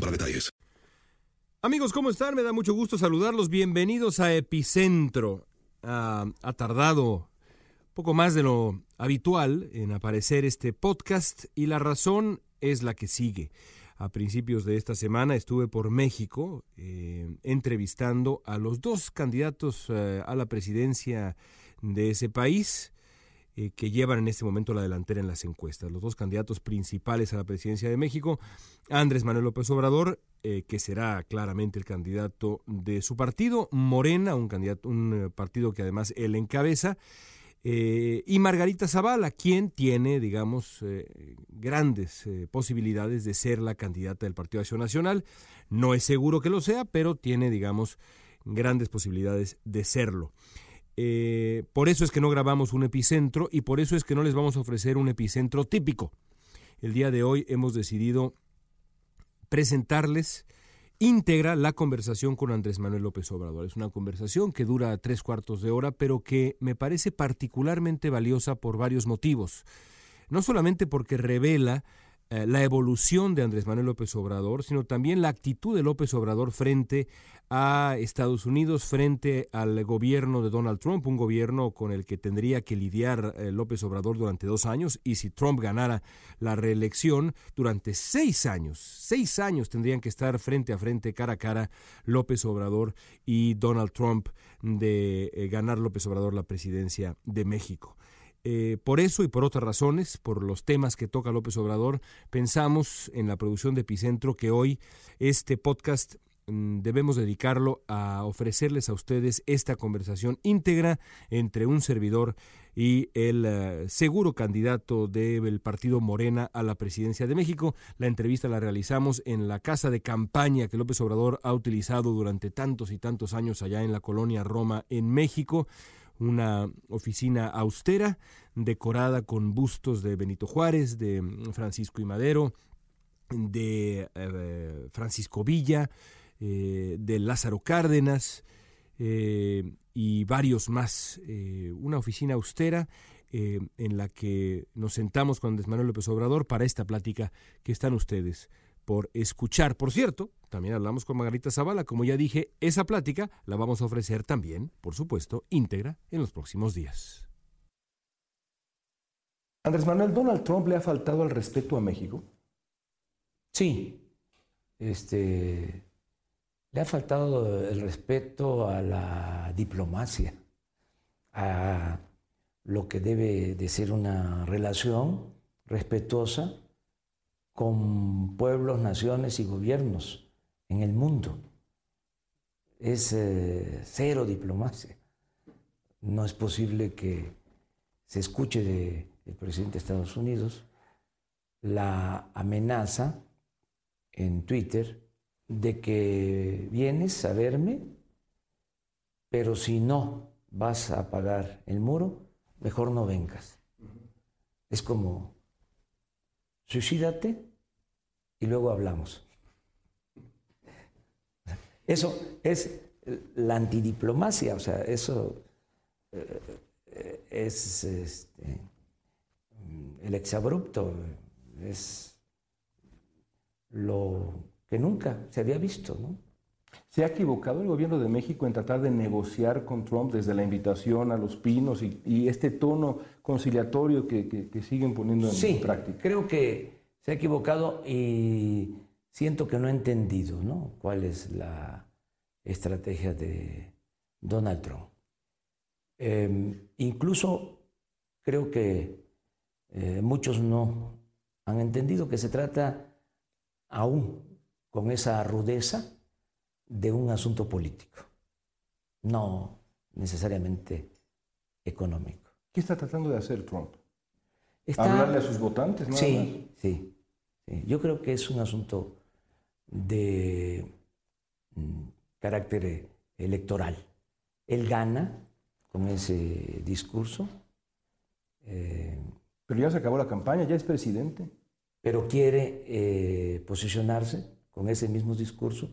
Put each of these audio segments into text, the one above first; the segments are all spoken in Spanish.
para detalles. Amigos, ¿cómo están? Me da mucho gusto saludarlos. Bienvenidos a Epicentro. Ah, ha tardado poco más de lo habitual en aparecer este podcast y la razón es la que sigue. A principios de esta semana estuve por México eh, entrevistando a los dos candidatos eh, a la presidencia de ese país eh, que llevan en este momento la delantera en las encuestas. Los dos candidatos principales a la presidencia de México, Andrés Manuel López Obrador, eh, que será claramente el candidato de su partido, Morena, un, candidato, un eh, partido que además él encabeza, y Margarita Zavala, quien tiene, digamos, grandes posibilidades de ser la candidata del Partido Acción Nacional. No es seguro que lo sea, pero tiene, digamos, grandes posibilidades de serlo. Eh, por eso es que no grabamos un epicentro y por eso es que no les vamos a ofrecer un epicentro típico. El día de hoy hemos decidido presentarles íntegra la conversación con Andrés Manuel López Obrador. Es una conversación que dura tres cuartos de hora, pero que me parece particularmente valiosa por varios motivos. No solamente porque revela eh, la evolución de Andrés Manuel López Obrador, sino también la actitud de López Obrador frente a Estados Unidos, frente al gobierno de Donald Trump, un gobierno con el que tendría que lidiar eh, López Obrador durante dos años, y si Trump ganara la reelección, durante seis años, seis años tendrían que estar frente a frente, cara a cara, López Obrador y Donald Trump de eh, ganar López Obrador la presidencia de México. Eh, por eso y por otras razones, por los temas que toca López Obrador, pensamos en la producción de Epicentro que hoy este podcast mm, debemos dedicarlo a ofrecerles a ustedes esta conversación íntegra entre un servidor y el eh, seguro candidato del partido Morena a la presidencia de México. La entrevista la realizamos en la casa de campaña que López Obrador ha utilizado durante tantos y tantos años allá en la colonia Roma, en México una oficina austera, decorada con bustos de Benito Juárez, de Francisco y Madero, de eh, Francisco Villa, eh, de Lázaro Cárdenas eh, y varios más. Una oficina austera en la que nos sentamos con Andrés Manuel López Obrador para esta plática que están ustedes por escuchar. Por cierto, también hablamos con Margarita Zavala. Como ya dije, esa plática la vamos a ofrecer también, por supuesto, íntegra en los próximos días. Andrés Manuel, ¿Donald Trump le ha faltado al respeto a México? Sí, este, le ha faltado el respeto a la diplomacia, a lo que debe de ser una relación respetuosa con pueblos, naciones y gobiernos en el mundo. Es eh, cero diplomacia. No es posible que se escuche del presidente de Estados Unidos la amenaza en Twitter de que vienes a verme, pero si no vas a pagar el muro, mejor no vengas. Es como, suicídate y luego hablamos. Eso es la antidiplomacia, o sea, eso eh, es este, el exabrupto, es lo que nunca se había visto, ¿no? ¿Se ha equivocado el gobierno de México en tratar de negociar con Trump desde la invitación a los pinos y, este tono conciliatorio que, siguen poniendo en sí, práctica? Creo que se ha equivocado y siento que no ha entendido ¿no? cuál es la estrategia de Donald Trump. Em, incluso creo que eh, muchos no han entendido que se trata aún con esa rudeza de un asunto político, no necesariamente económico. ¿Qué está tratando de hacer Trump? ¿Hablarle a sus votantes? sí, sí, Yo creo que es un asunto de mm, carácter electoral. Él gana con ese discurso. Eh, pero ya se acabó la campaña, ya es presidente. Pero quiere eh, posicionarse con ese mismo discurso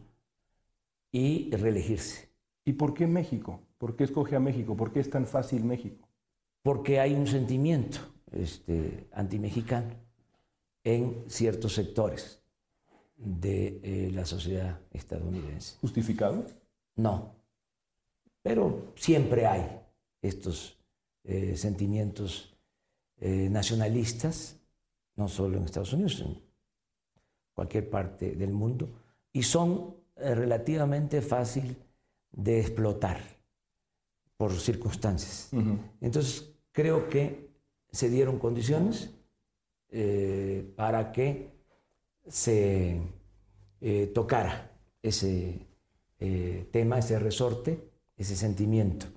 y reelegirse. ¿Y por qué México? ¿Por qué escoge a México? ¿Por qué es tan fácil México? Porque hay un sentimiento este, antimexicano en ciertos sectores de eh, la sociedad estadounidense. ¿Justificado? No, pero siempre hay estos eh, sentimientos eh, nacionalistas, no solo en Estados Unidos, en cualquier parte del mundo, y son relativamente fácil de explotar por circunstancias. Entonces, creo que se dieron condiciones eh, para que se eh, tocara ese tema, ese resorte, ese sentimiento,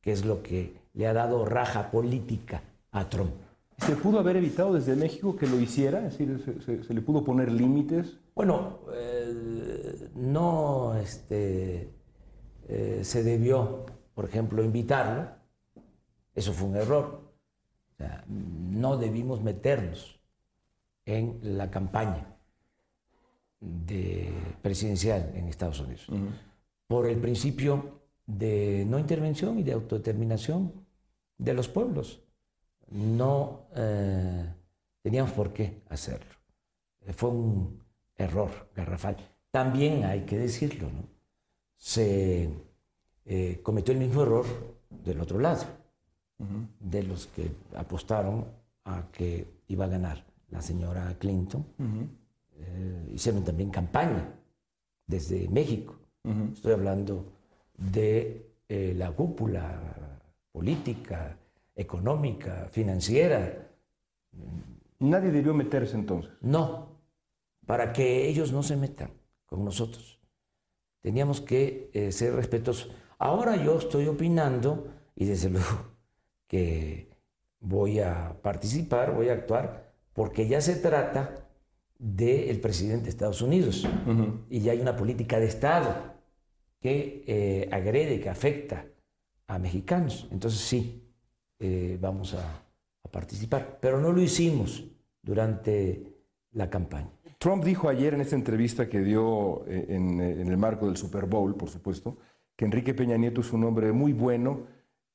que es lo que le ha dado raja política a Trump. ¿Se pudo haber evitado desde México que lo hiciera? Es decir, ¿se, le pudo poner límites? Bueno, eh, no este, eh, se debió, por ejemplo, invitarlo. Eso fue un error. no debimos meternos en la campaña de presidencial en Estados Unidos por el principio de no intervención y de autodeterminación de los pueblos no eh, teníamos por qué hacerlo. Fue un error garrafal. También hay que decirlo, ¿no? Se eh, cometió el mismo error del otro lado, de los que apostaron a que iba a ganar la señora Clinton. Eh, hicieron también campaña desde México. Estoy hablando de la cúpula política, económica, financiera. Nadie debió meterse entonces. No, para que ellos no se metan con nosotros. Teníamos que eh, ser respetuosos. Ahora yo estoy opinando y desde luego que voy a participar, voy a actuar, porque ya se trata del presidente de Estados Unidos y ya hay una política de Estado que eh, agrede, que afecta a mexicanos. Entonces sí, eh, vamos a, participar. Pero no lo hicimos durante la campaña. Trump dijo ayer en esta entrevista que dio eh, en, en, el marco del Super Bowl, por supuesto, que Enrique Peña Nieto es un hombre muy bueno,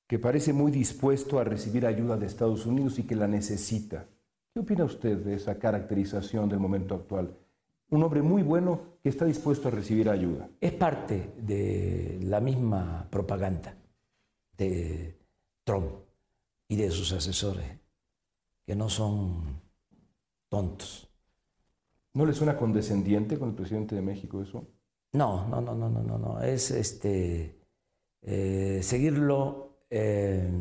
que parece muy dispuesto a recibir ayuda de Estados Unidos y que la necesita. ¿Qué opina usted de esa caracterización del momento actual? Un hombre muy bueno que está dispuesto a recibir ayuda. Es parte de la misma propaganda de Trump y de sus asesores, que no son tontos. ¿No le suena condescendiente con el presidente de México eso? No, no, no, no, no, no, no. Es este eh, seguirlo eh,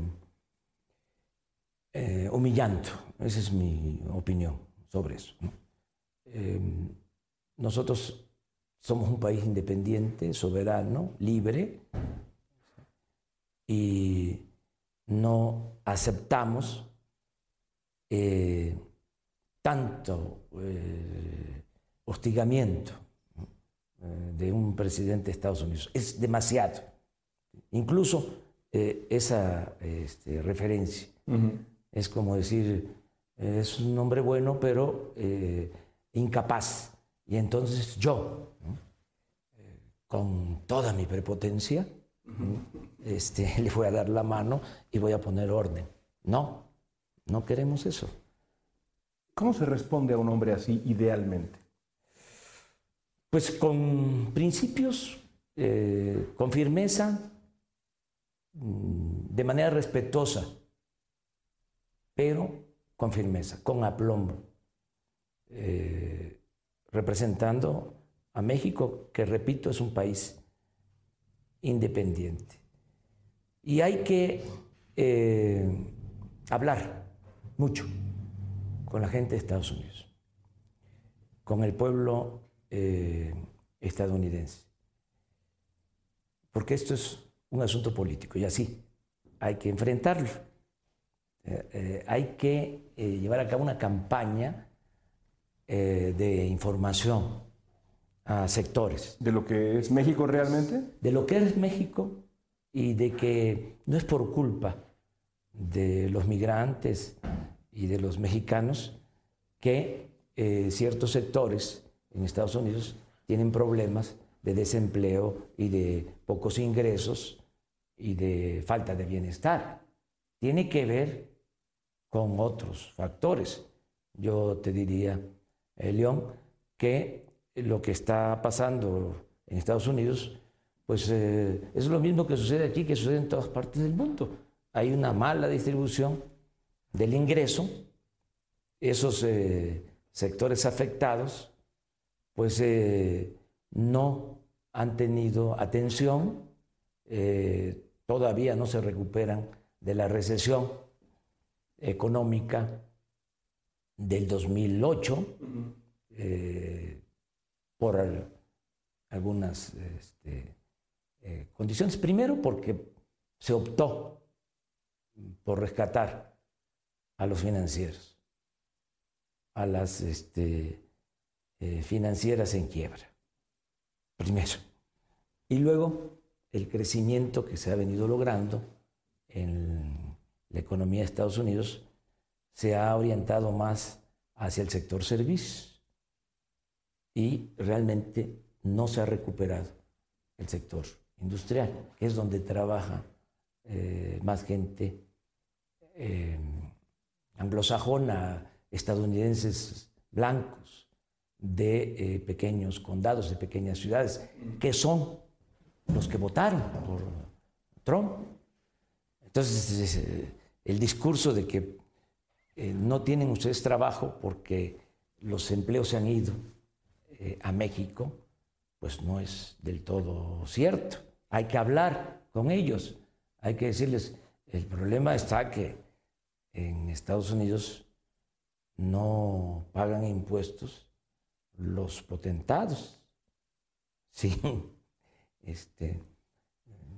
eh, humillando. Esa es mi opinión sobre eso. nosotros somos un país independiente, soberano, libre, y no aceptamos eh, tanto eh, hostigamiento eh, de un presidente de Estados Unidos. Es demasiado. Incluso eh, esa este, referencia. Es como decir, es un hombre bueno, pero eh, incapaz. Y entonces yo, con toda mi prepotencia, este, le voy a dar la mano y voy a poner orden. No, no queremos eso. ¿Cómo se responde a un hombre así idealmente? Pues con principios, eh, con firmeza, mm, de manera respetuosa, pero con firmeza, con aplomo, eh, representando a México, que repito, es un país independiente. Y hay que eh, hablar mucho con la gente de Estados Unidos, con el pueblo eh, estadounidense, porque esto es un asunto político y así hay que enfrentarlo. Eh, hay que llevar a cabo una campaña de información a sectores. ¿De lo que es México realmente? De lo que es México y de que no es por culpa de los migrantes y de los mexicanos que eh, ciertos sectores en Estados Unidos tienen problemas de desempleo y de pocos ingresos y de falta de bienestar. Tiene que ver con otros factores. Yo te diría, eh, León, que lo que está pasando en Estados Unidos, pues eh, es lo mismo que sucede aquí, que sucede en todas partes del mundo. Hay una mala distribución del ingreso, esos eh, sectores afectados, pues eh, no han tenido atención, todavía no se recuperan de la recesión económica del 2008 por algunas este, eh, condiciones. Primero, porque se optó por rescatar a los financieros, a las este, eh, financieras en quiebra. Primero. Y luego, el crecimiento que se ha venido logrando en la economía de Estados Unidos se ha orientado más hacia el sector servicios y realmente no se ha recuperado el sector industrial, que es donde trabaja eh, más gente eh, anglosajona, estadounidenses blancos, de eh, pequeños condados, de pequeñas ciudades, que son los que votaron por Trump. Entonces, el discurso de que no tienen ustedes trabajo porque los empleos se han ido eh, a México, pues no es del todo cierto. Hay que hablar con ellos, hay que decirles, el problema está que en Estados Unidos no pagan impuestos los potentados, sin este,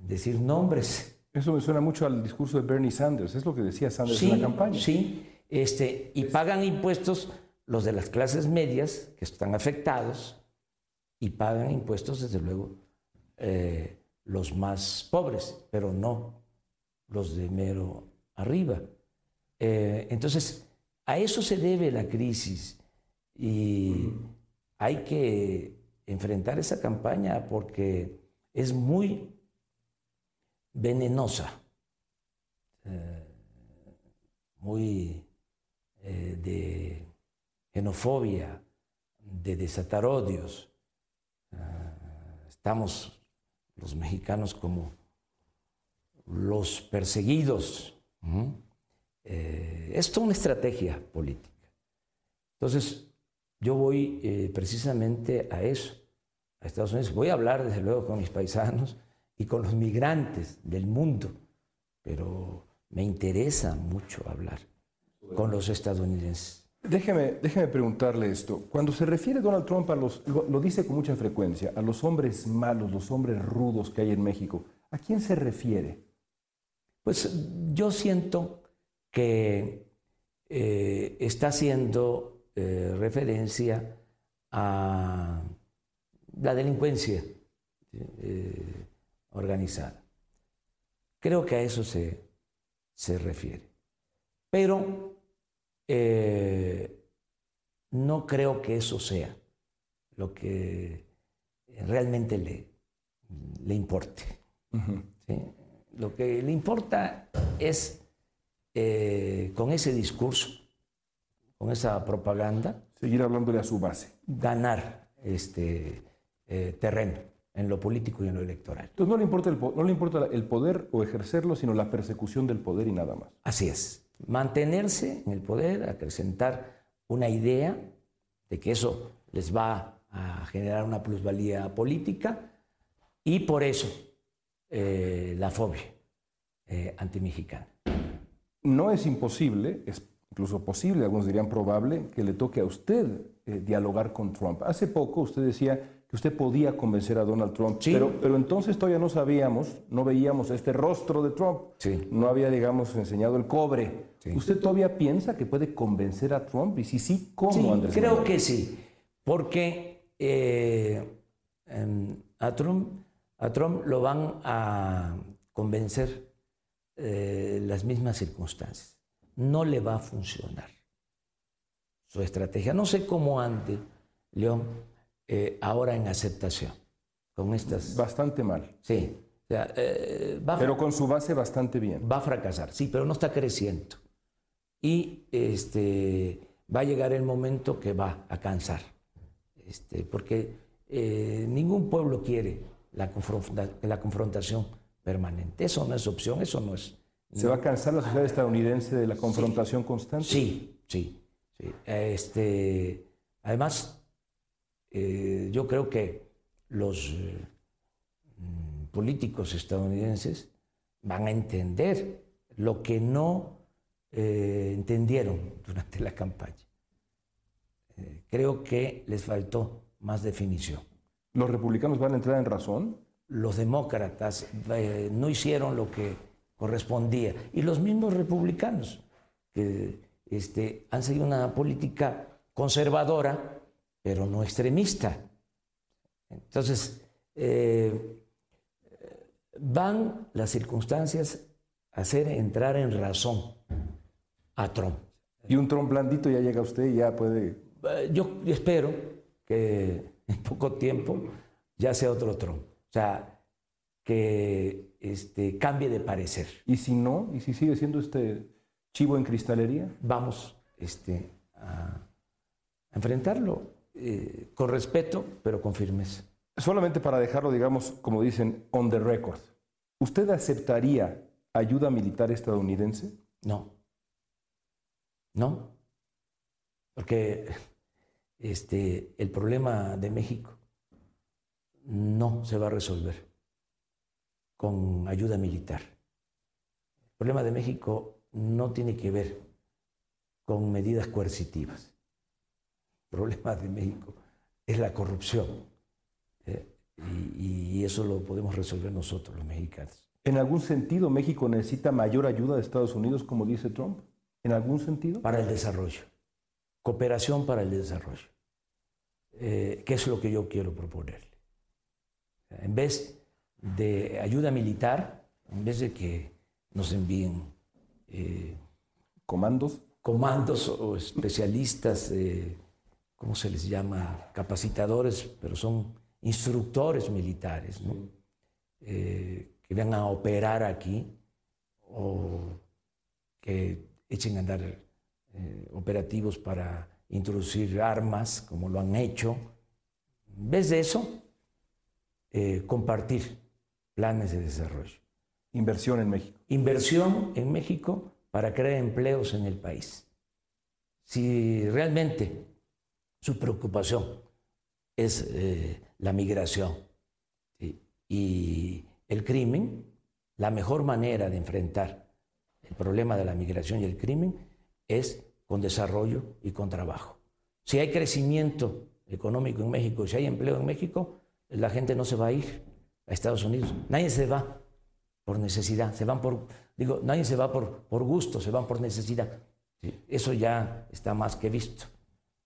decir nombres. Eso me suena mucho al discurso de Bernie Sanders, es lo que decía Sanders en la campaña. Sí, este, y pagan impuestos los de las clases medias, que están afectados, y pagan impuestos, desde luego, eh, los más pobres, pero no los de mero arriba. Eh, entonces, a eso se debe la crisis y hay que enfrentar esa campaña porque es muy venenosa, eh, muy de xenofobia, de desatar odios. Estamos los mexicanos como los perseguidos. Eh, esto es una estrategia política. Entonces, yo voy eh, precisamente a eso, a Estados Unidos. Voy a hablar, desde luego, con mis paisanos y con los migrantes del mundo, pero me interesa mucho hablar con los estadounidenses. Déjeme, déjeme preguntarle esto. Cuando se refiere Donald Trump a los, lo, dice con mucha frecuencia, a los hombres malos, los hombres rudos que hay en México, ¿a quién se refiere? Pues yo siento que eh, está haciendo eh, referencia a la delincuencia eh, organizada. Creo que a eso se, se refiere. Pero no creo que eso sea lo que realmente le, le importe. ¿sí? Lo que le importa es, eh, con ese discurso, con esa propaganda, seguir hablándole a su base. Ganar este eh, terreno en lo político y en lo electoral. Entonces no le, importa el, no le importa el poder o ejercerlo, sino la persecución del poder y nada más. Así es. Mantenerse en el poder, acrecentar una idea de que eso les va a generar una plusvalía política y por eso eh, la fobia eh, antimexicana. No es imposible, es incluso posible, algunos dirían probable, que le toque a usted eh, dialogar con Trump. Hace poco usted decía que usted podía convencer a Donald Trump, pero, pero entonces todavía no sabíamos, no veíamos este rostro de Trump, no había, digamos, enseñado el cobre. ¿Usted todavía piensa que puede convencer a Trump? Y si sí, ¿cómo, Andrés? Creo que sí, porque eh, em, a, Trump, a Trump lo van a convencer eh, las mismas circunstancias. No le va a funcionar su estrategia. No sé cómo ande, León, eh, ahora en aceptación con estas. Bastante mal. Sí. pero con su base bastante bien. Va a fracasar, sí, pero no está creciendo. Y este, va a llegar el momento que va a cansar. Este, porque eh, ningún pueblo quiere la, la, confrontación permanente. Eso no es opción, eso no es... ¿Se va a cansar la sociedad estadounidense de la confrontación constante? Sí, sí. sí. Este, además, eh, yo creo que los eh, políticos estadounidenses van a entender lo que no entendieron durante la campaña creo que les faltó más definición. ¿Los republicanos van a entrar en razón? Los demócratas eh, no hicieron lo que correspondía. Y los mismos republicanos, que este, han seguido una política conservadora, pero no extremista. Entonces, eh, van las circunstancias a hacer entrar en razón a Trump. Y un Trump blandito ya llega a usted y ya puede eh, yo espero que en poco tiempo ya sea otro Trump. O sea, que este, cambie de parecer. ¿Y si no? ¿Y si sigue siendo este chivo en cristalería? Vamos este, a enfrentarlo eh, con respeto, pero con firmeza. Solamente para dejarlo, digamos, como dicen, on the record. ¿Usted aceptaría ayuda militar estadounidense? No. No. Porque este, el problema de México no se va a resolver con ayuda militar. El problema de México no tiene que ver con medidas coercitivas. El problema de México es la corrupción. ¿eh? y, y eso lo podemos resolver nosotros, los mexicanos. ¿En algún sentido México necesita mayor ayuda de Estados Unidos, como dice Trump? ¿En algún sentido? Para el desarrollo. Cooperación para el desarrollo. Eh, ¿Qué es lo que yo quiero proponerle? En vez de ayuda militar, en vez de que nos envíen eh, comandos, comandos o especialistas, eh, ¿cómo se les llama? Capacitadores, pero son instructores militares, que vengan a operar aquí o que echen a andar operativos para introducir armas, como lo han hecho. En vez de eso, eh, compartir planes de desarrollo. Inversión en México. Inversión en México para crear empleos en el país. Si realmente su preocupación es eh, la migración y el crimen, la mejor manera de enfrentar el problema de la migración y el crimen es con desarrollo y con trabajo. Si hay crecimiento económico en México, si hay empleo en México, la gente no se va a ir a Estados Unidos. Nadie se va por necesidad, se van por, digo, nadie se va por, por gusto, se van por necesidad. Eso ya está más que visto.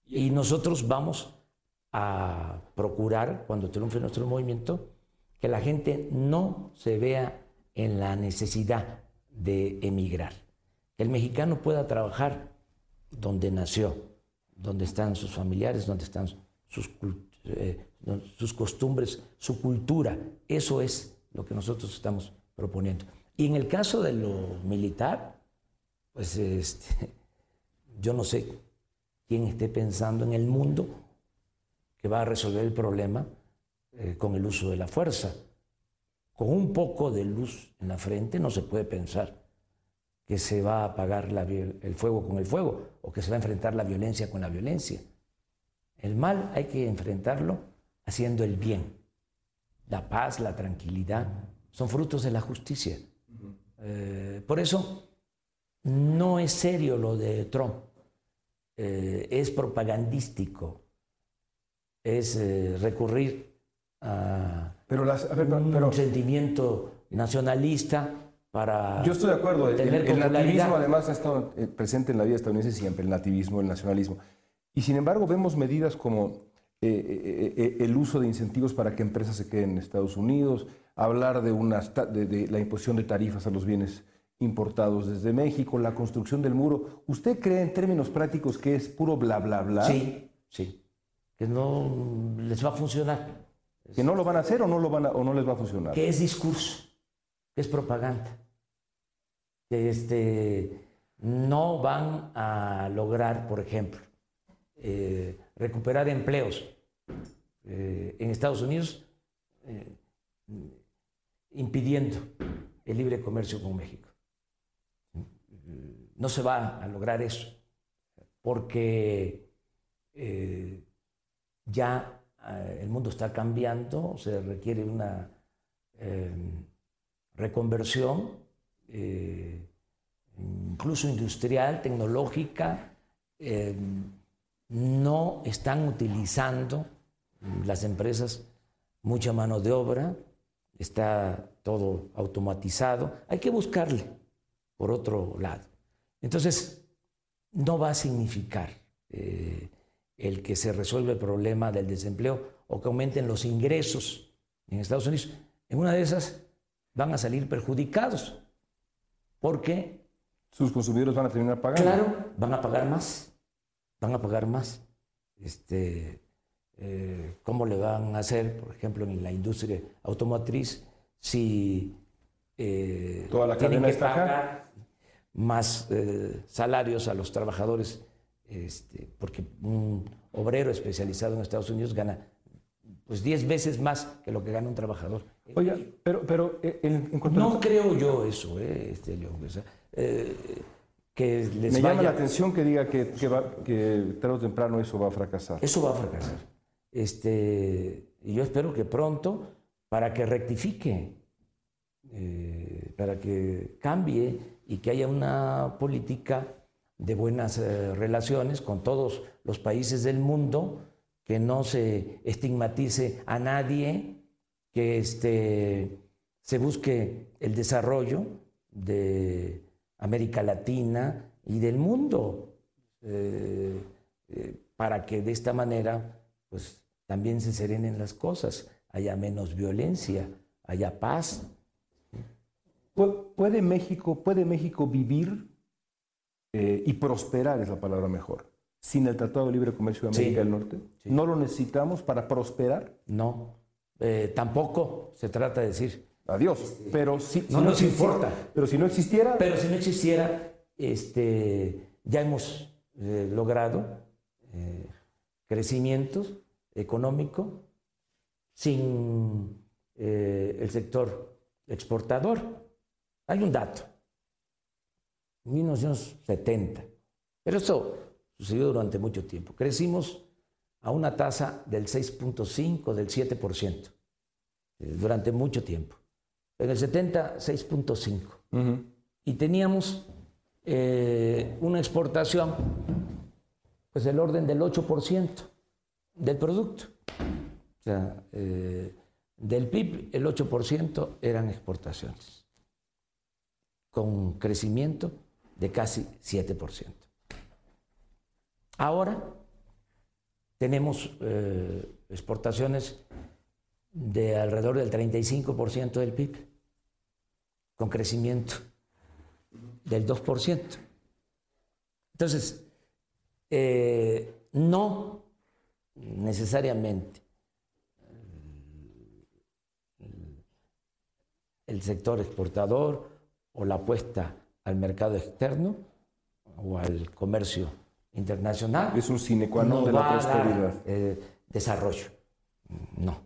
Y nosotros vamos a procurar, cuando triunfe nuestro movimiento, que la gente no se vea en la necesidad de emigrar. Que el mexicano pueda trabajar donde nació, donde están sus familiares, donde están sus, eh, sus costumbres, su cultura. Eso es lo que nosotros estamos proponiendo. Y en el caso de lo militar, pues este, yo no sé quién esté pensando en el mundo que va a resolver el problema eh, con el uso de la fuerza. Con un poco de luz en la frente no se puede pensar que se va a apagar el fuego con el fuego o que se va a enfrentar la violencia con la violencia. El mal hay que enfrentarlo haciendo el bien. La paz, la tranquilidad, son frutos de la justicia. Eh, por eso no es serio lo de Trump, eh, es propagandístico, es eh, recurrir a, pero un sentimiento nacionalista para Yo estoy de acuerdo, el, el nativismo además ha estado presente en la vida estadounidense siempre, el nativismo, el nacionalismo. Y sin embargo vemos medidas como el uso de incentivos para que empresas se queden en Estados Unidos, hablar de, de, la imposición de tarifas a los bienes importados desde México, la construcción del muro. ¿Usted cree en términos prácticos que es puro bla, bla, bla? Sí, sí. Que no les va a funcionar. ¿Que no lo van a hacer o no, lo van o no les va a funcionar? Que es discurso, que es propaganda. Que este, no van a lograr, por ejemplo, eh, recuperar empleos. Eh, en Estados Unidos eh, impidiendo el libre comercio con México. No se va a lograr eso, porque ya el mundo está cambiando, se requiere una reconversión, incluso industrial, tecnológica. No están utilizando las empresas mucha mano de obra, está todo automatizado, hay que buscarle por otro lado. Entonces, no va a significar eh, el que se resuelva el problema del desempleo o que aumenten los ingresos en Estados Unidos. En una de esas van a salir perjudicados porque... Sus consumidores van a terminar pagando. Claro, van a pagar más, van a pagar más. Este, eh, cómo le van a hacer, por ejemplo, en la industria automotriz, si eh, Toda la tienen que pagar más eh, salarios a los trabajadores, este, porque un obrero especializado en Estados Unidos gana pues 10 veces más que lo que gana un trabajador. Oiga, pero, pero en, no creo yo eso, este, que les Me llama la atención que diga que, que, que tarde o temprano eso va a fracasar. Eso va a fracasar. Este, y yo espero que pronto, para que rectifique, eh, para que cambie y que haya una política de buenas eh, relaciones con todos los países del mundo, que no se estigmatice a nadie, que este, se busque el desarrollo de América Latina y del mundo, eh, para que de esta manera pues también se serenen las cosas, haya menos violencia, haya paz. ¿Puede México, puede México vivir eh, y prosperar, es la palabra mejor, sin el Tratado de Libre Comercio de América del Norte? ¿No lo necesitamos para prosperar? No, eh, tampoco se trata de decir. Adiós, pero si, no, nos importa. Pero si no existiera... Pero si no existiera, este, ya hemos eh, logrado crecimientos económico sin eh, el sector exportador. Hay un dato, 1970, pero esto sucedió durante mucho tiempo. Crecimos a una tasa del 6.5, del 7%, eh, durante mucho tiempo. En el 70, 6.5. Y teníamos eh, una exportación, pues del orden del 8% del producto. O sea, eh, del PIB el 8% eran exportaciones, con crecimiento de casi 7%. Ahora tenemos eh, exportaciones de alrededor del 35% del PIB, con crecimiento del 2%. Entonces, eh, no necesariamente el sector exportador o la apuesta al mercado externo o al comercio internacional. Es un sine qua non de la prosperidad. Eh, desarrollo. No.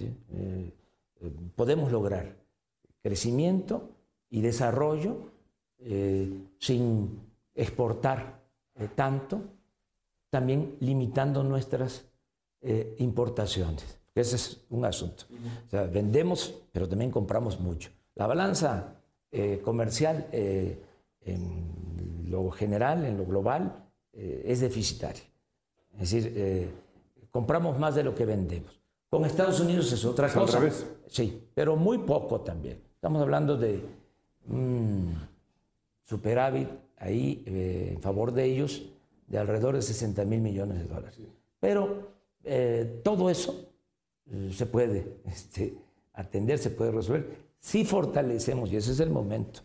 Eh, podemos lograr crecimiento y desarrollo sin exportar tanto, también limitando nuestras importaciones. Ese es un asunto. Vendemos, pero también compramos mucho. La balanza eh, comercial eh, en lo general, en lo global, eh, es deficitaria. Es decir, compramos más de lo que vendemos. Con Estados Unidos es otra cosa. Sí, pero muy poco también. Estamos hablando de superávit ahí en favor de ellos de alrededor de 60 mil millones de dólares. Pero todo eso se puede este, atender, se puede resolver. Si fortalecemos, y ese es el momento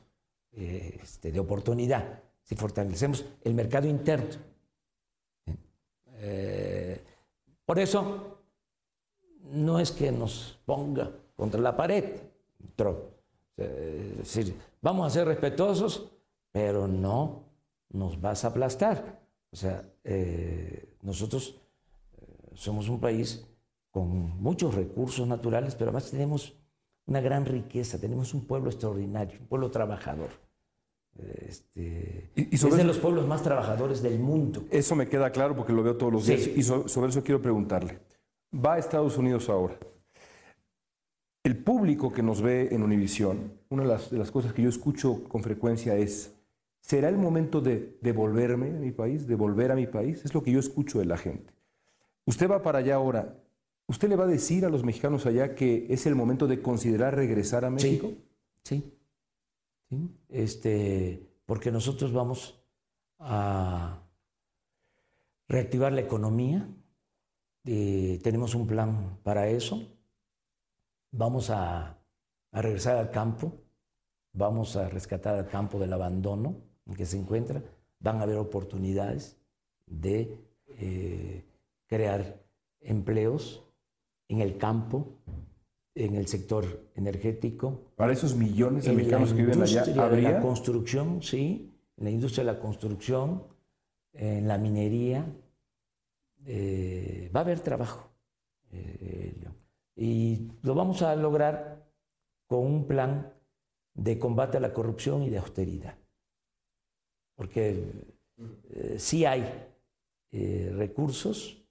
eh, este, de oportunidad, si fortalecemos el mercado interno. Eh, por eso, no es que nos ponga contra la pared, Trump. Es decir, vamos a ser respetuosos, pero no nos vas a aplastar. O sea, eh, nosotros somos un país con muchos recursos naturales, pero además tenemos una gran riqueza, tenemos un pueblo extraordinario, un pueblo trabajador. Este, y, es de los pueblos más trabajadores del mundo. Eso me queda claro porque lo veo todos los días. Y sobre eso quiero preguntarle. Va a Estados Unidos ahora. El público que nos ve en Univisión, una de las, de las cosas que yo escucho con frecuencia es, ¿será el momento de devolverme a mi país, de volver a mi país? Es lo que yo escucho de la gente. Usted va para allá ahora. ¿Usted le va a decir a los mexicanos allá que es el momento de considerar regresar a México? Sí, sí. Este, porque nosotros vamos a reactivar la economía, eh, tenemos un plan para eso, vamos a, regresar al campo, vamos a rescatar al campo del abandono en que se encuentra, van a haber oportunidades de eh, crear empleos en el campo, en el sector energético. Para esos millones de mexicanos que viven allá, ¿habría? En la construcción, sí, en la industria de la construcción, en la minería, eh, va a haber trabajo. Eh, y lo vamos a lograr con un plan de combate a la corrupción y de austeridad. Porque eh, sí hay recursos,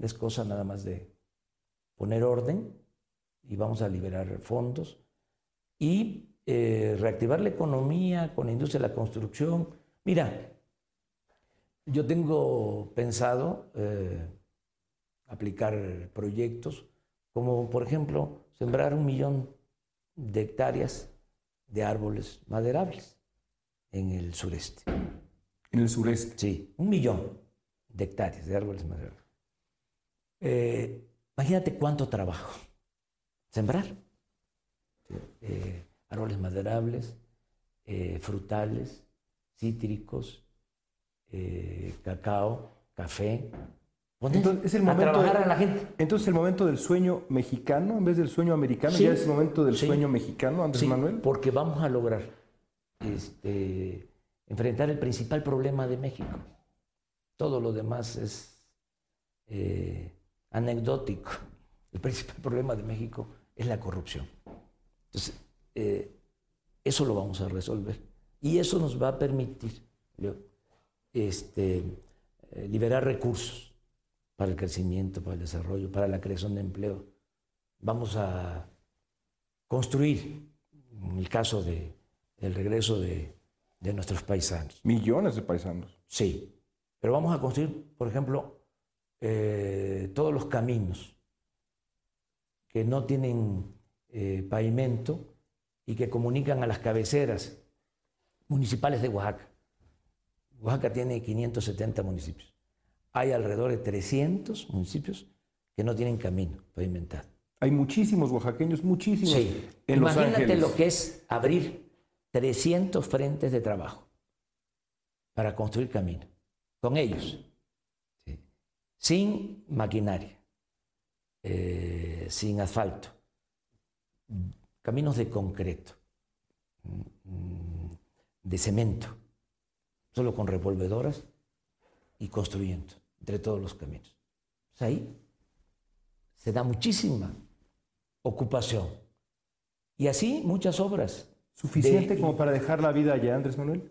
es cosa nada más de poner orden y vamos a liberar fondos y eh, reactivar la economía con la industria de la construcción. Mira, yo tengo pensado eh, aplicar proyectos como, por ejemplo, sembrar un millón de hectáreas de árboles maderables en el sureste. ¿En el sureste? Sí, un millón de hectáreas de árboles maderables. Eh, Imagínate cuánto trabajo. Sembrar. Eh, árboles maderables, eh, frutales, cítricos, eh, cacao, café. Entonces, es el momento trabajar a la gente. Entonces, el momento del sueño mexicano en vez del sueño americano, ya es el momento del sueño mexicano, Andrés sí, Manuel. Porque vamos a lograr este, enfrentar el principal problema de México. Todo lo demás es anecdótico. El principal problema de México es la corrupción. Entonces, eh, eso lo vamos a resolver. Y eso nos va a permitir este, eh, liberar recursos para el crecimiento, para el desarrollo, para la creación de empleo. Vamos a construir, en el caso de, del regreso de, de nuestros paisanos. Millones de paisanos. Sí, pero vamos a construir, por ejemplo, eh, todos los caminos que no tienen eh, pavimento y que comunican a las cabeceras municipales de Oaxaca. Oaxaca tiene 570 municipios. hay alrededor de 300 municipios que no tienen camino pavimentado. Hay muchísimos oaxaqueños, muchísimos. Sí. En Imagínate lo que es abrir 300 frentes de trabajo para construir camino, con ellos, Sí. sin maquinaria, eh, sin asfalto, caminos de concreto, mm, de cemento, solo con revolvedoras y construyendo entre todos los caminos. Pues ahí se da muchísima ocupación. Y así muchas obras. ¿Suficiente de- como para dejar la vida allá, Andrés Manuel?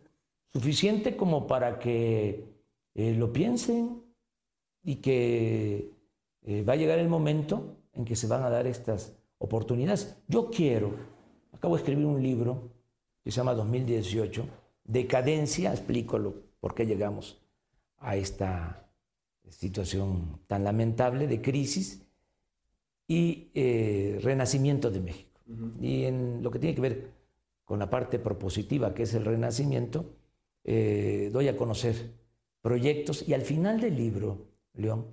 suficiente como para que eh, lo piensen y que eh, va a llegar el momento en que se van a dar estas oportunidades. Yo quiero, acabo de escribir un libro que se llama 2018, Decadencia, explico lo, por qué llegamos a esta situación tan lamentable de crisis y eh, renacimiento de México. Y en lo que tiene que ver con la parte propositiva, que es el renacimiento, eh, doy a conocer proyectos y al final del libro, León,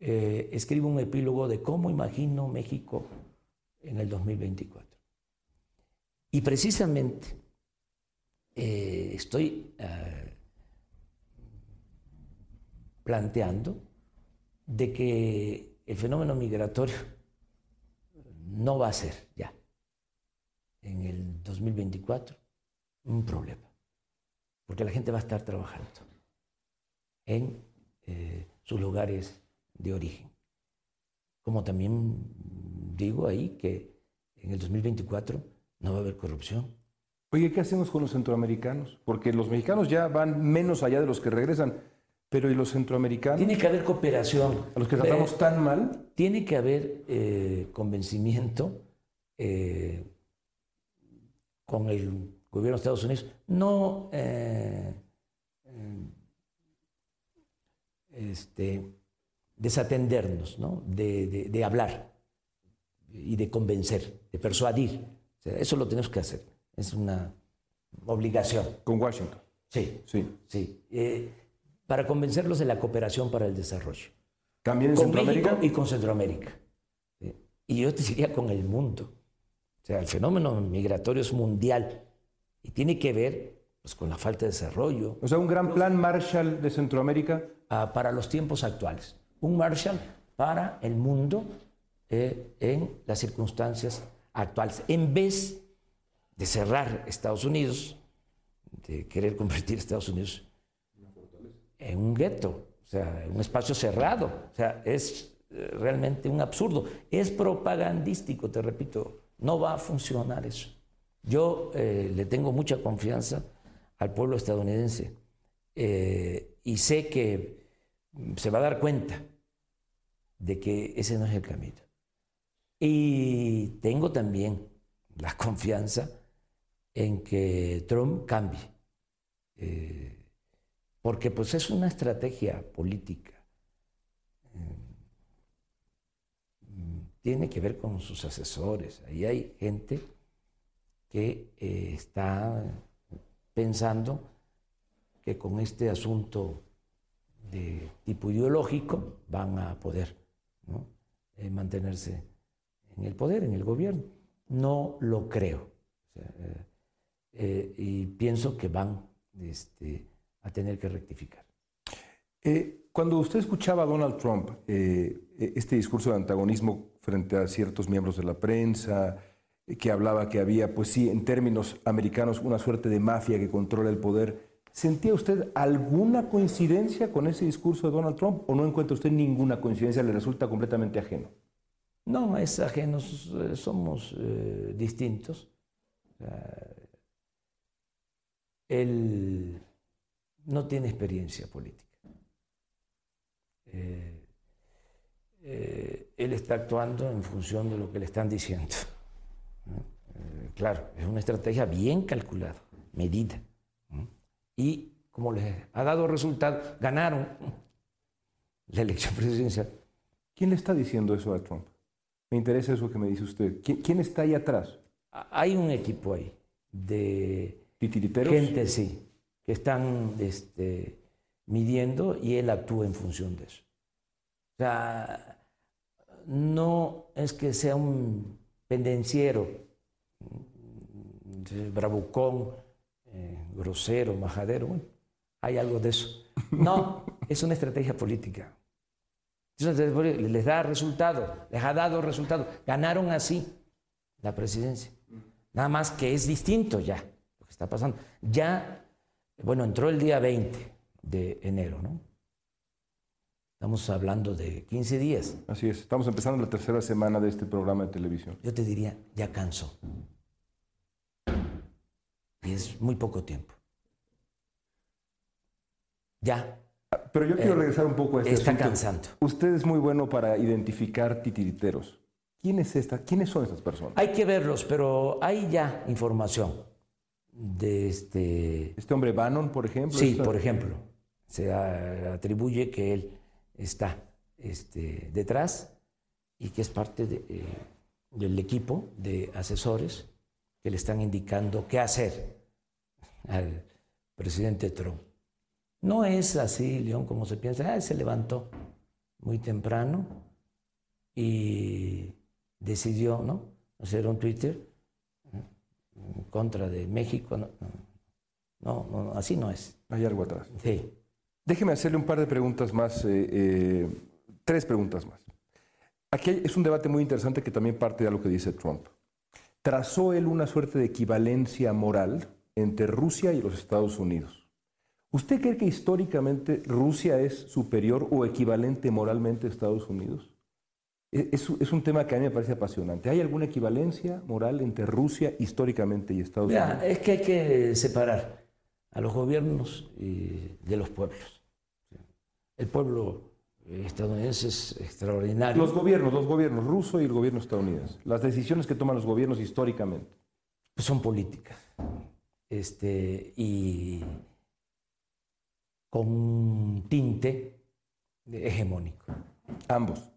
eh, escribo un epílogo de cómo imagino México en el 2024. Y precisamente eh, estoy eh, planteando de que el fenómeno migratorio no va a ser ya en el 2024 un problema, porque la gente va a estar trabajando en eh, sus lugares de origen. Como también digo ahí que en el 2024 no va a haber corrupción. Oye, ¿qué hacemos con los centroamericanos? Porque los mexicanos ya van menos allá de los que regresan, pero ¿y los centroamericanos? Tiene que haber cooperación. A los que tratamos Eh, tan mal. Tiene que haber eh, convencimiento eh, con el gobierno de Estados Unidos. No este, desatendernos, ¿no? de, de- de hablar y de convencer, de persuadir. O sea, eso lo tenemos que hacer. Es una obligación. Con Washington. Sí, Sí. sí. Eh, para convencerlos de la cooperación para el desarrollo. ¿También en con Centroamérica? México y con Centroamérica. ¿sí? Y yo te diría con el mundo. O sea, el fenómeno migratorio es mundial y tiene que ver pues, con la falta de desarrollo O sea, un gran plan Marshall de Centroamérica. ah, para los tiempos actuales. Un Marshall para el mundo eh, en las circunstancias actuales. En vez de cerrar Estados Unidos, de querer convertir Estados Unidos en un gueto, o sea, en un espacio cerrado. O sea, es eh, realmente un absurdo. Es propagandístico, te repito, no va a funcionar eso. Yo eh, le tengo mucha confianza al pueblo estadounidense eh, y sé que se va a dar cuenta de que ese no es el camino. Y tengo también la confianza en que Trump cambie, eh, porque pues es una estrategia política. Mm, Tiene que ver con sus asesores. Ahí hay gente que eh, está pensando que con este asunto de tipo ideológico van a poder eh, mantenerse en el poder, en el gobierno. No lo creo. Eh, eh, y pienso que van este, a tener que rectificar. Eh, cuando usted escuchaba a Donald Trump, eh, eh, este discurso de antagonismo frente a ciertos miembros de la prensa, eh, que hablaba que había, pues sí, en términos americanos, una suerte de mafia que controla el poder, ¿sentía usted alguna coincidencia con ese discurso de Donald Trump o no encuentra usted ninguna coincidencia? ¿Le resulta completamente ajeno? No, es ajeno, somos eh, distintos. O sea, él no tiene experiencia política. Eh, eh, él está actuando en función de lo que le están diciendo. Eh, claro, es una estrategia bien calculada, medida. Y como les ha dado resultado, ganaron la elección presidencial. ¿Quién le está diciendo eso a Trump? Me interesa eso que me dice usted. ¿Quién, quién está ahí atrás? Hay un equipo ahí de Gente, sí, que están este, midiendo y él actúa en función de eso. O sea, no es que sea un pendenciero, bravucón, eh, grosero, majadero, bueno, hay algo de eso. No, es una estrategia política. Les da resultado, les ha dado resultado. Ganaron así la presidencia. Nada más que es distinto ya está pasando. Ya, bueno, entró el día 20 de enero, ¿no? Estamos hablando de 15 días. Así es, estamos empezando la tercera semana de este programa de televisión. Yo te diría, ya cansó. Y es muy poco tiempo. Ya. Pero yo quiero Eh, regresar un poco a este está asunto. cansando. Usted es muy bueno para identificar titiriteros. ¿Quién es esta? ¿Quiénes son estas personas? Hay que verlos, pero hay ya información de este... Este hombre Bannon, por ejemplo. Sí, esta- por ejemplo. Se atribuye que él está este, detrás y que es parte de, eh, del equipo de asesores que le están indicando qué hacer al presidente Trump. No es así, León, como se piensa. Ah, se levantó muy temprano y decidió ¿no? hacer un Twitter en contra de México. No, no, no, así no es. Hay algo atrás. Sí. Déjeme hacerle un par de preguntas más, eh, eh, tres preguntas más. Aquí hay- es un debate muy interesante que también parte de lo que dice Trump. ¿Trazó él una suerte de equivalencia moral entre Rusia y los Estados Unidos? ¿Usted cree que históricamente Rusia es superior o equivalente moralmente a Estados Unidos? E- Es, es un tema que a mí me parece apasionante. ¿Hay alguna equivalencia moral entre Rusia históricamente y Estados Mira, Unidos? es que hay que separar a los gobiernos y de los pueblos. El pueblo estadounidense es extraordinario. Los gobiernos, los gobiernos ruso y el gobierno estadounidense. Las decisiones que toman los gobiernos históricamente. Pues son políticas. Este, y con un tinte hegemónico. Ambos.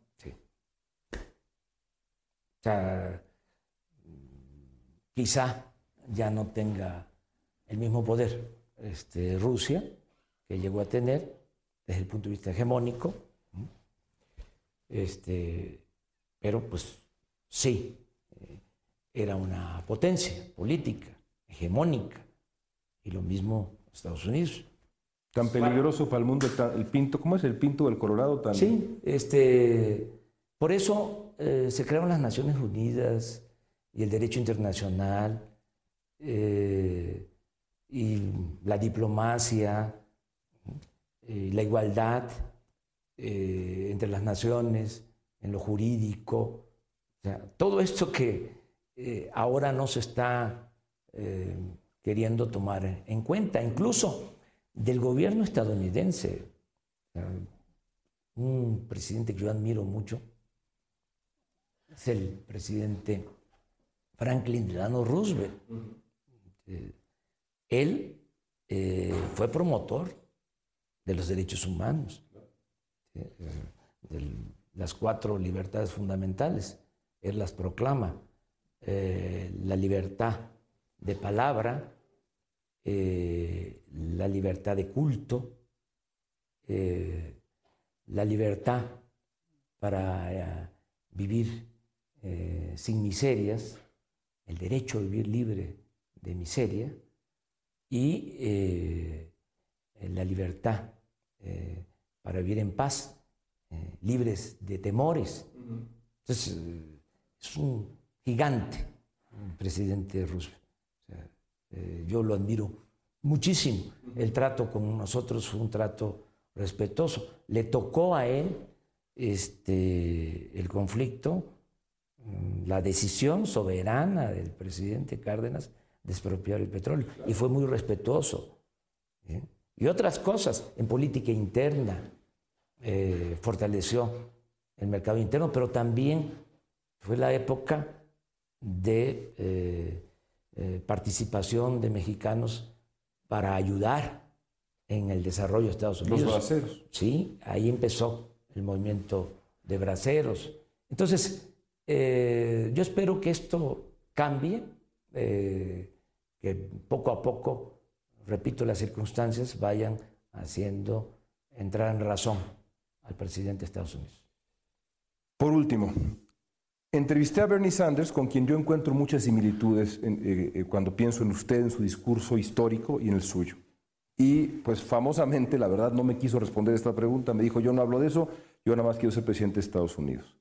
Sea, quizá ya no tenga el mismo poder este, Rusia que llegó a tener desde el punto de vista hegemónico, este, pero pues sí, eh, era una potencia política, hegemónica, y lo mismo Estados Unidos. Tan peligroso para el mundo el pinto, ¿cómo es el pinto del Colorado? Tan, Sí, este, por eso eh, se crearon las Naciones Unidas y el derecho internacional eh, y la diplomacia, eh, la igualdad entre las naciones, en lo jurídico, todo esto que ahora no se está queriendo tomar en cuenta, incluso del gobierno estadounidense. Un presidente que yo admiro mucho es el presidente Franklin Delano Roosevelt. Eh, él eh, fue promotor de los derechos humanos, eh, de las cuatro libertades fundamentales. Él las proclama. Eh, la libertad de palabra, la libertad de culto, la libertad para vivir eh, sin miserias, el derecho a vivir libre de miseria y eh, la libertad eh, para vivir en paz, libres de temores. Entonces, es un gigante, el presidente Roosevelt. O sea, yo lo admiro muchísimo. El trato con nosotros fue un trato respetuoso. Le tocó a él este, el conflicto, la decisión soberana del presidente Cárdenas de expropiar el petróleo. Y fue muy respetuoso. ¿eh? Y otras cosas en política interna. eh, fortaleció el mercado interno, pero también fue la época de eh, eh, participación de mexicanos para ayudar en el desarrollo de Estados Los Unidos. braceros. Sí, ahí empezó el movimiento de braceros. Entonces, eh, yo espero que esto cambie, eh, que poco a poco, repito, las circunstancias vayan haciendo entrar en razón al presidente de Estados Unidos. Por último, entrevisté a Bernie Sanders, con quien yo encuentro muchas similitudes eh, cuando pienso en usted, en su discurso histórico y en el suyo. Y pues famosamente, la verdad, no me quiso responder esta pregunta. Me dijo, yo no hablo de eso, yo nada más quiero ser presidente de Estados Unidos.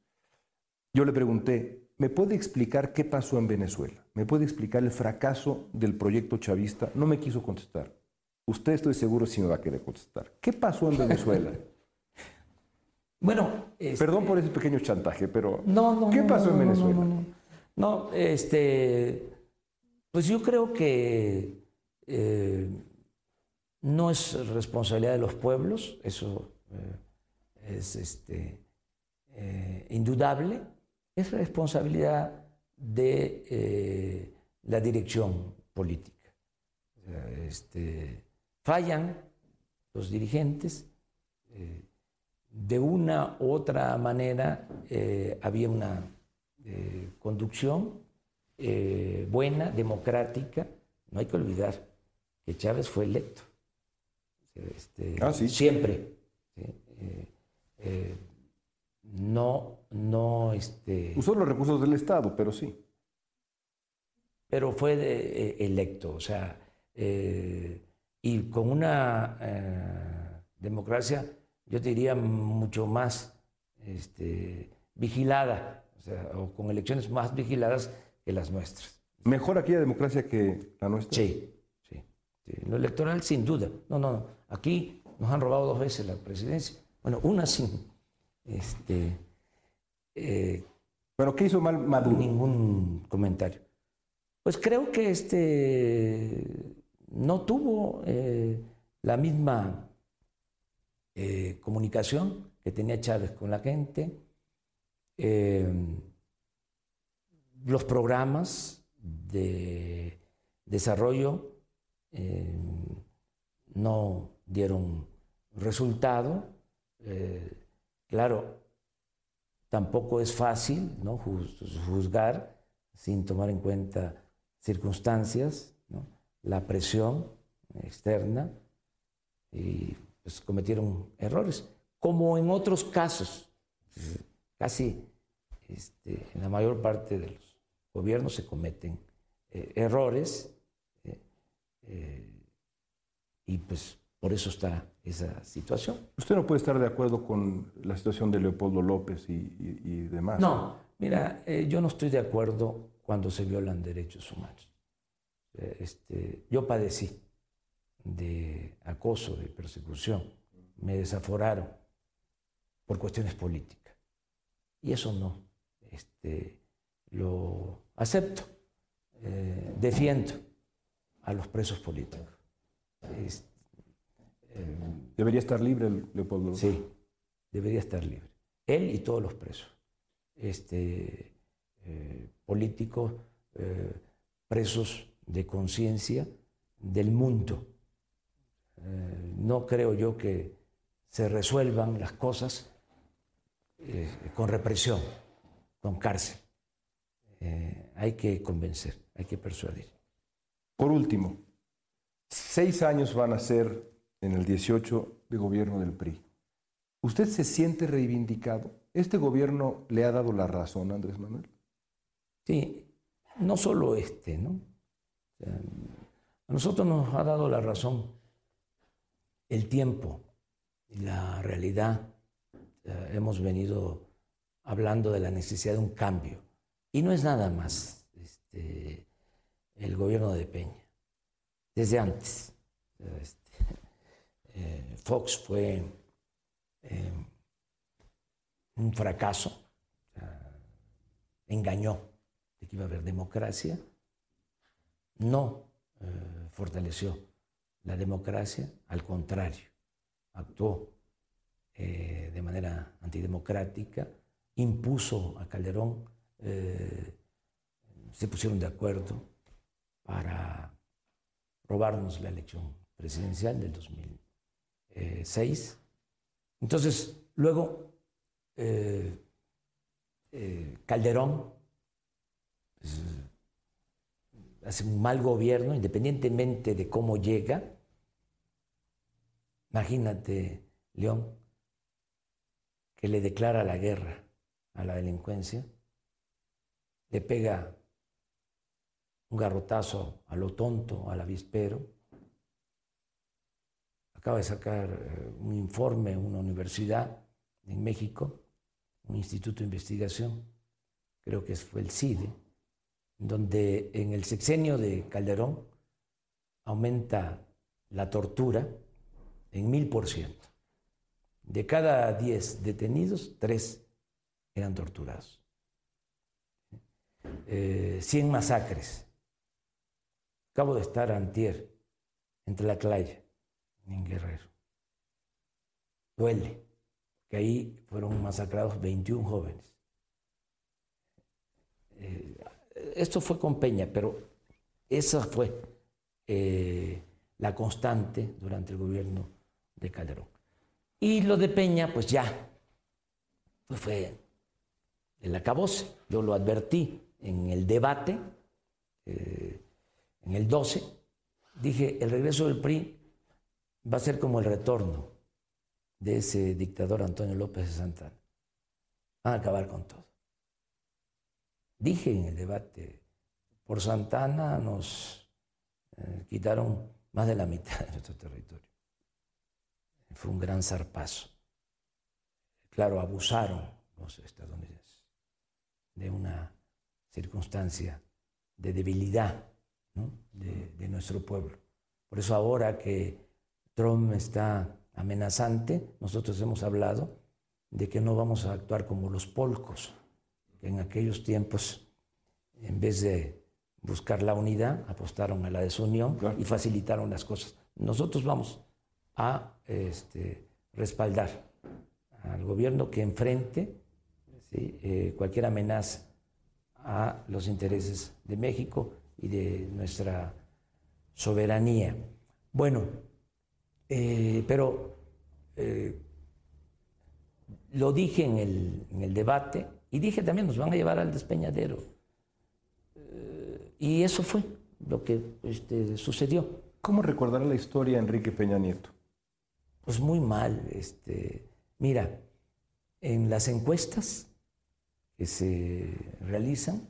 Yo le pregunté, ¿me puede explicar qué pasó en Venezuela? ¿Me puede explicar el fracaso del proyecto chavista? No me quiso contestar. Usted estoy seguro si me va a querer contestar. ¿Qué pasó en Venezuela? bueno, este... perdón por ese pequeño chantaje, pero no, no, ¿qué pasó en Venezuela? No, este, pues yo creo que eh, no es responsabilidad de los pueblos, eso eh, es este, eh, indudable, es responsabilidad de eh, la dirección política. Este, fallan los dirigentes, de una u otra manera había una conducción buena, democrática, no hay que olvidar que Chávez fue electo. Este, ah, sí. Siempre. Eh, eh, no, no, este. Usó los recursos del Estado, pero sí. Pero fue de, electo, o sea, y con una democracia, yo diría, mucho más este, vigilada, o, sea, o con elecciones más vigiladas que las nuestras. ¿Mejor aquella democracia que la nuestra? Sí, sí. sí. Lo electoral, sin duda. No, no, no. Aquí nos han robado dos veces la presidencia. Bueno, una sin. Este, eh, ¿Pero qué hizo mal Maduro? Ningún comentario. Pues creo que este no tuvo eh, la misma eh, comunicación que tenía Chávez con la gente. los programas de desarrollo no dieron resultado. Eh, claro, tampoco es fácil ¿no? juzgar sin tomar en cuenta circunstancias, la presión externa, y pues, cometieron errores, como en otros casos, casi este, en la mayor parte de los gobiernos se cometen eh, errores. Eh, y pues por eso está esa situación. ¿Usted no puede estar de acuerdo con la situación de Leopoldo López y, demás? No, mira, eh, yo no estoy de acuerdo cuando se violan derechos humanos. Eh, este, yo padecí de acoso, de persecución, me desaforaron por cuestiones políticas. Y eso no, este, lo acepto, eh, defiendo a los presos políticos. Este, ¿Debería estar libre Leopoldo? Sí, debería estar libre. Él y todos los presos. Este, eh, políticos, eh, presos de conciencia del mundo. Eh, no creo yo que se resuelvan las cosas con represión, con cárcel. hay que convencer, hay que persuadir. Por último, Seis años van a ser en el 18 de gobierno del PRI. ¿Usted se siente reivindicado? ¿Este gobierno le ha dado la razón Andrés Manuel? Sí, no solo este, ¿no? a nosotros nos ha dado la razón el tiempo y la realidad. hemos venido hablando de la necesidad de un cambio. Y no es nada más este, el gobierno de Peña desde antes. Este, eh, Fox fue eh, un fracaso, engañó de que iba a haber democracia, no eh, fortaleció la democracia, al contrario, actuó de manera antidemocrática, impuso a Calderón, se pusieron de acuerdo para robarnos la elección presidencial del 2006. Entonces, luego, eh, eh, Calderón pues, hace un mal gobierno, independientemente de cómo llega. Imagínate León, que le declara la guerra a la delincuencia, le pega un garrotazo a lo tonto, al avispero. Acaba de sacar eh, un informe una universidad en México, un instituto de investigación, creo que fue el CIDE, donde en el sexenio de Calderón aumenta la tortura en mil por ciento. De cada diez detenidos, tres eran torturados. Eh, masacres. Acabo de estar antier entre la playa, en Guerrero. Duele, que ahí fueron masacrados 21 jóvenes. Eh, esto fue con Peña, pero esa fue eh, la constante durante el gobierno de Calderón. Y lo de Peña, pues ya, pues fue el acabose. Yo lo advertí en el debate, eh, en el 12, dije, el regreso del PRI va a ser como el retorno de ese dictador Antonio López de Santana. Van a acabar con todo. Dije en el debate, por Santana nos eh, quitaron más de la mitad de nuestro territorio. Fue un gran zarpazo. Claro, abusaron los estadounidenses de una circunstancia de debilidad de, de nuestro pueblo. Por eso ahora que Trump está amenazante, nosotros hemos hablado de que no vamos a actuar como los polcos, que en aquellos tiempos, en vez de buscar la unidad, apostaron a la desunión y facilitaron las cosas. Nosotros vamos a este, respaldar al gobierno que enfrente eh, cualquier amenaza a los intereses de México y de nuestra soberanía. Bueno, eh, pero eh, lo dije en el, en el, debate y dije también nos van a llevar al despeñadero. y eso fue lo que este, sucedió. ¿Cómo recordará la historia Enrique Peña Nieto? Pues muy mal. Este, mira, en las encuestas que se realizan,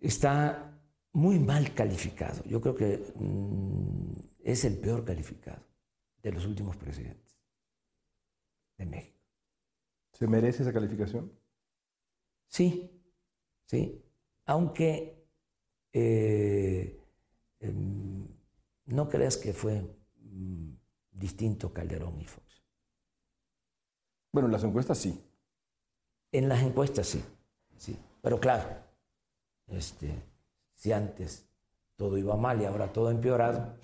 está muy mal calificado. Yo creo que mm, es el peor calificado de los últimos presidentes de México. ¿Se merece esa calificación? Sí, sí. Aunque eh, em, no creas que fue mm, distinto Calderón y Fox. Bueno, en las encuestas sí. En las encuestas sí, sí. Pero claro, este, si antes todo iba mal y ahora todo empeorado,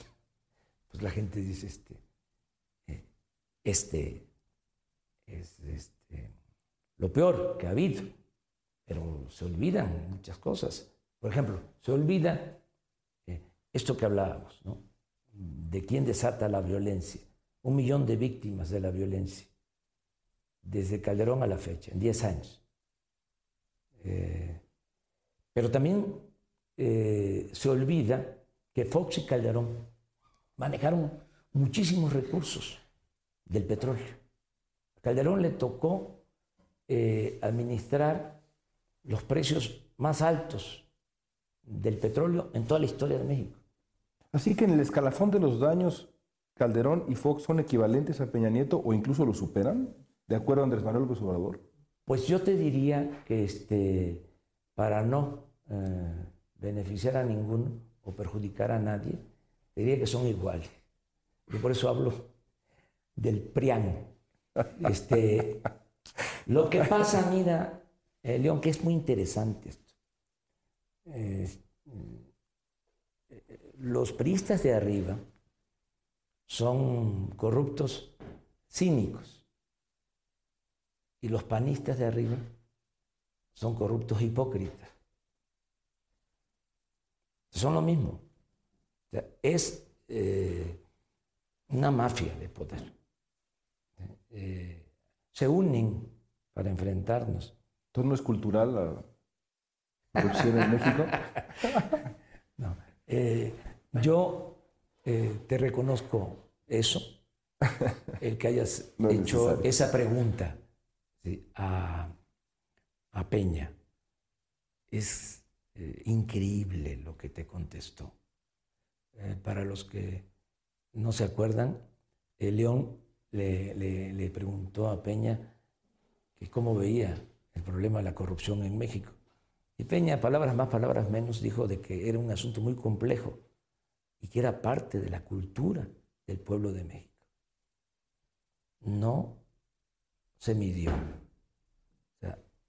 pues la gente dice, este, eh, este es este, lo peor que ha habido. Pero se olvidan muchas cosas. Por ejemplo, se olvida eh, esto que hablábamos, ¿no? De quién desata la violencia. Un millón de víctimas de la violencia desde Calderón a la fecha, en 10 años. Eh, pero también se olvida que Fox y Calderón manejaron muchísimos recursos del petróleo. A Calderón le tocó eh, administrar los precios más altos del petróleo en toda la historia de México. Así que en el escalafón de los daños, Calderón y Fox son equivalentes a Peña Nieto o incluso lo superan de acuerdo a Andrés Manuel López Obrador? Pues yo te diría que este, para no eh, beneficiar a ninguno o perjudicar a nadie, diría que son iguales. Yo por eso hablo del PRIAN. Este, lo que pasa, mira, eh, León, que es muy interesante esto. los priistas de arriba son corruptos cínicos y los panistas de arriba son corruptos hipócritas. Son lo mismo. Es eh, una mafia de poder. Eh, se unen para enfrentarnos. ¿Entonces no es cultural la corrupción en México? no. Eh, yo te reconozco eso el que hayas hecho esa pregunta a, Peña. Es eh, increíble lo que te contestó. Eh, para los que no se acuerdan, León le, le, preguntó a Peña que cómo veía el problema de la corrupción en México. Y Peña, palabras más, palabras menos, dijo de que era un asunto muy complejo y que era parte de la cultura del pueblo de México. No se midió.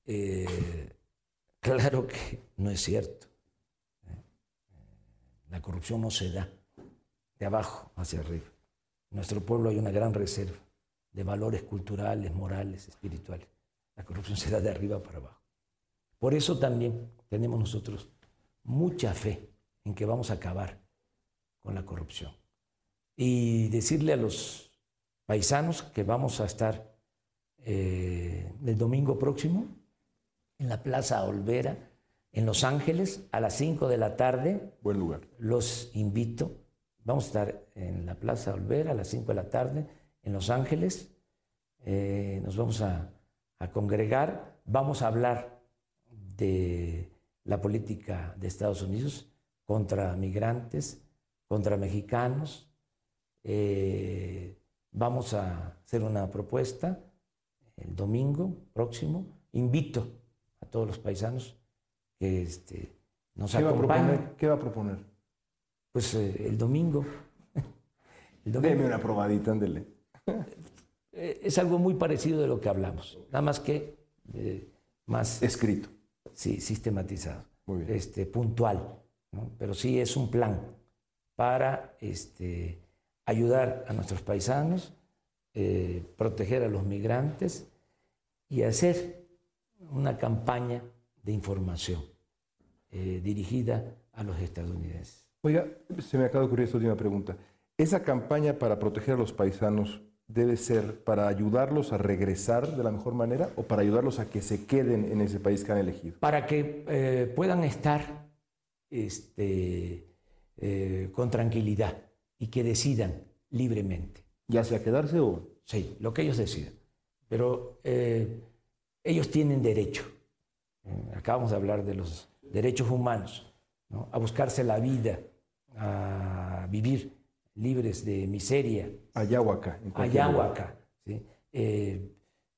Eh, claro que no es cierto. La corrupción no se da de abajo hacia arriba. En nuestro pueblo hay una gran reserva de valores culturales, morales, espirituales. La corrupción se da de arriba para abajo. Por eso también tenemos nosotros mucha fe en que vamos a acabar con la corrupción. Y decirle a los paisanos que vamos a estar eh, el domingo próximo en la Plaza Olvera, en Los Ángeles, a las 5 de la tarde. Buen lugar. Los invito. Vamos a estar en la Plaza Olvera a las 5 de la tarde, en Los Ángeles. Eh, nos vamos a a congregar, vamos a hablar de la política de Estados Unidos contra migrantes, contra mexicanos. Eh, vamos a hacer una propuesta el domingo próximo. Invito a todos los paisanos que este, nos ¿Qué acompañen. ¿Qué va a proponer? Pues eh, el domingo. el domingo. Deme una probadita, ándele. Eh, es algo muy parecido de lo que hablamos, nada más que eh, más... Escrito. Sí, sistematizado. Este, puntual. Pero sí es un plan para este, ayudar a nuestros paisanos, eh, proteger a los migrantes y hacer una campaña de información dirigida a los estadounidenses. Oiga, se me acaba de ocurrir esta última pregunta. ¿Esa campaña para proteger a los paisanos debe ser para ayudarlos a regresar de la mejor manera o para ayudarlos a que se queden en ese país que han elegido? Para que eh, puedan estar este, eh, con tranquilidad y que decidan libremente. ¿Ya sea quedarse o...? Sí, lo que ellos decidan. Pero eh, ellos tienen derecho. Acabamos de hablar de los derechos humanos, a buscarse la vida, a vivir libres de miseria. Ayahuaca. Ayahuaca. ¿sí? Eh,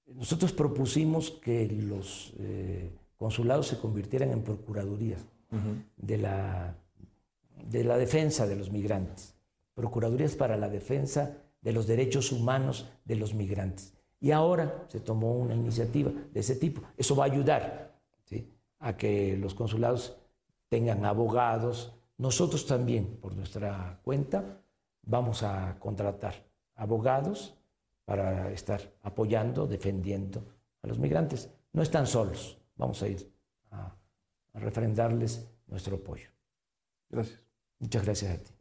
nosotros propusimos que los eh, consulados se convirtieran en procuradurías de, la, de la defensa de los migrantes, procuradurías para la defensa de los derechos humanos de los migrantes. Y ahora se tomó una iniciativa de ese tipo. Eso va a ayudar a que los consulados tengan abogados, nosotros también, por nuestra cuenta, vamos a contratar abogados para estar apoyando, defendiendo a los migrantes. No están solos, vamos a ir a, refrendarles nuestro apoyo. Gracias. Muchas gracias a ti.